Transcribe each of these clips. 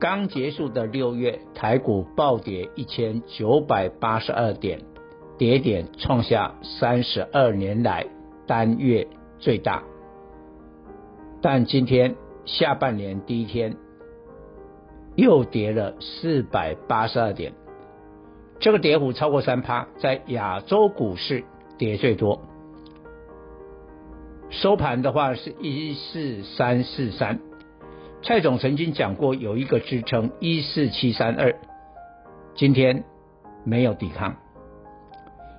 刚结束的六月，台股暴跌一千九百八十二点，跌点创下三十二年来单月最大。但今天下半年第一天，又跌了四百八十二点，这个跌幅超过三趴，在亚洲股市跌最多。收盘的话是一四三四三，蔡总曾经讲过有一个支撑一四七三二，今天没有抵抗。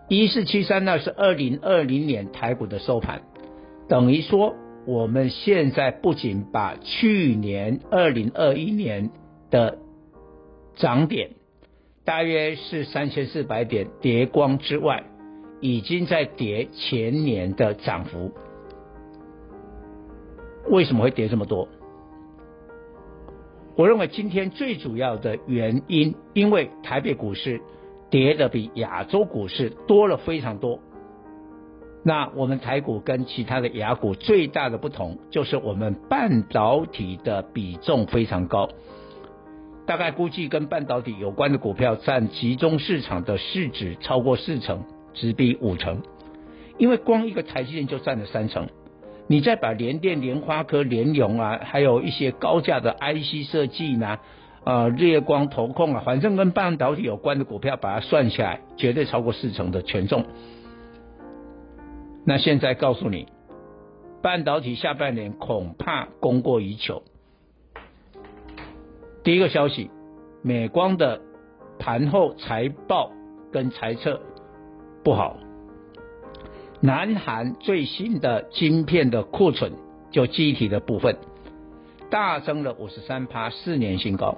一四七三二是二零二零年台股的收盘，等于说我们现在不仅把去年二零二一年的涨点大约是三千四百点跌光之外，已经在跌前年的涨幅。为什么会跌这么多？我认为今天最主要的原因，因为台北股市跌的比亚洲股市多了非常多。那我们台股跟其他的亚股最大的不同，就是我们半导体的比重非常高，大概估计跟半导体有关的股票占集中市场的市值超过四成，直逼五成，因为光一个台积电就占了三成。你再把联电、联发科、联咏啊，还有一些高价的 IC 设计呢，呃，日月光、投控啊，反正跟半导体有关的股票，把它算下来，绝对超过四成的权重。那现在告诉你，半导体下半年恐怕供过于求。第一个消息，美光的盘后财报跟财测不好。南韩最新的晶片的库存，就机体的部分，大增了五十三趴，四年新高。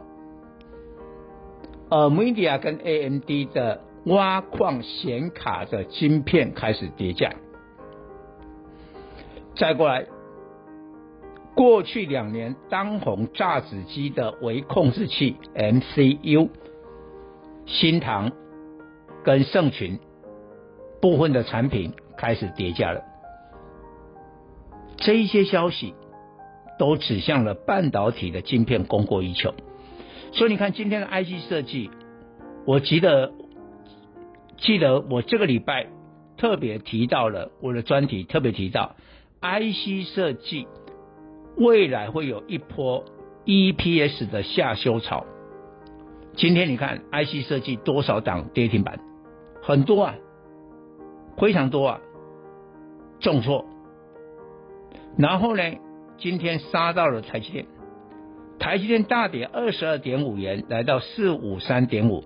而 Media 跟 AMD 的挖矿显卡的晶片开始跌价。再过来，过去两年当红炸子鸡的微控制器 MCU，新唐跟盛群部分的产品。开始跌价了，这一些消息都指向了半导体的晶片供过于求，所以你看今天的 IC 设计，我记得记得我这个礼拜特别提到了我的专题，特别提到 IC 设计未来会有一波 EPS 的下修潮。今天你看 IC 设计多少档跌停板，很多啊，非常多啊。重挫，然后呢，今天杀到了台积电，台积电大跌二十二点五元，来到四五三点五。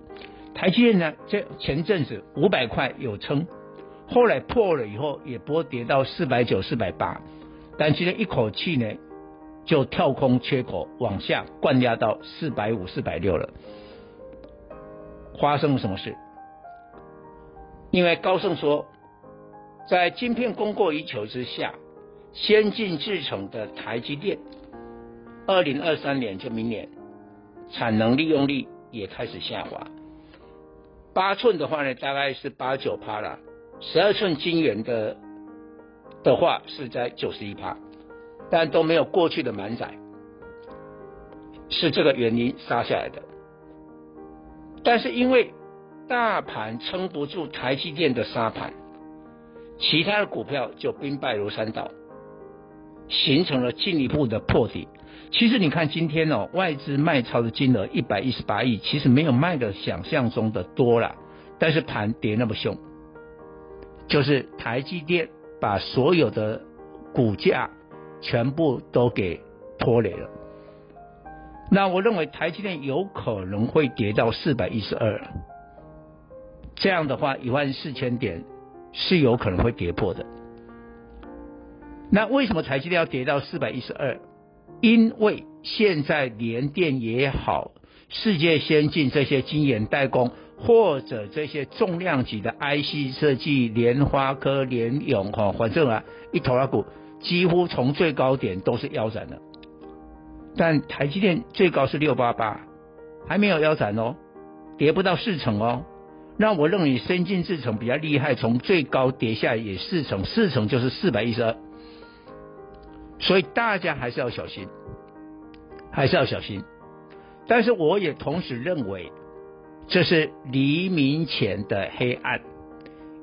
台积电呢，这前阵子五百块有撑，后来破了以后也波跌到四百九、四百八，但今天一口气呢，就跳空缺口往下灌压到四百五、四百六了。发生了什么事？因为高盛说。在晶片供过于求之下，先进制程的台积电，二零二三年就明年，产能利用率也开始下滑。八寸的话呢，大概是八九趴了；十二寸晶圆的的话是在九十一趴，但都没有过去的满载，是这个原因杀下来的。但是因为大盘撑不住台积电的杀盘。其他的股票就兵败如山倒，形成了进一步的破底。其实你看今天哦，外资卖超的金额一百一十八亿，其实没有卖的想象中的多啦。但是盘跌那么凶，就是台积电把所有的股价全部都给拖累了。那我认为台积电有可能会跌到四百一十二，这样的话一万四千点是有可能会跌破的。那为什么台积电要跌到四百一十二？因为现在联电也好，世界先进这些晶圆代工或者这些重量级的 IC 设计，联发科、联咏哈，反正啊一头拉股几乎从最高点都是腰斩的。但台积电最高是六八八，还没有腰斩哦，跌不到四成哦。那我认为先进制程比较厉害，从最高跌下来也四成，四成就是四百一十二。所以大家还是要小心，还是要小心。但是我也同时认为，这是黎明前的黑暗，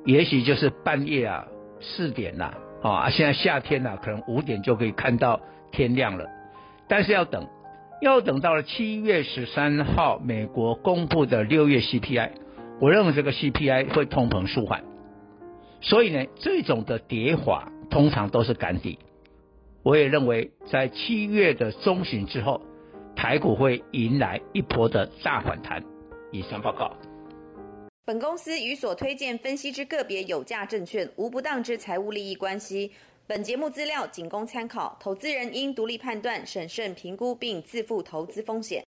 也许就是半夜啊四点呐啊，现在夏天呐、啊，可能五点就可以看到天亮了。但是要等，要等到了七月十三号美国公布的六月 CPI，我认为这个 CPI 会通膨舒缓。所以呢，这种的跌法通常都是赶底。我也认为，在七月的中旬之后，台股会迎来一波的大反弹。以上报告。本公司与所推荐分析之个别有价证券无不当之财务利益关系。本节目资料仅供参考，投资人应独立判断、审慎评估并自负投资风险。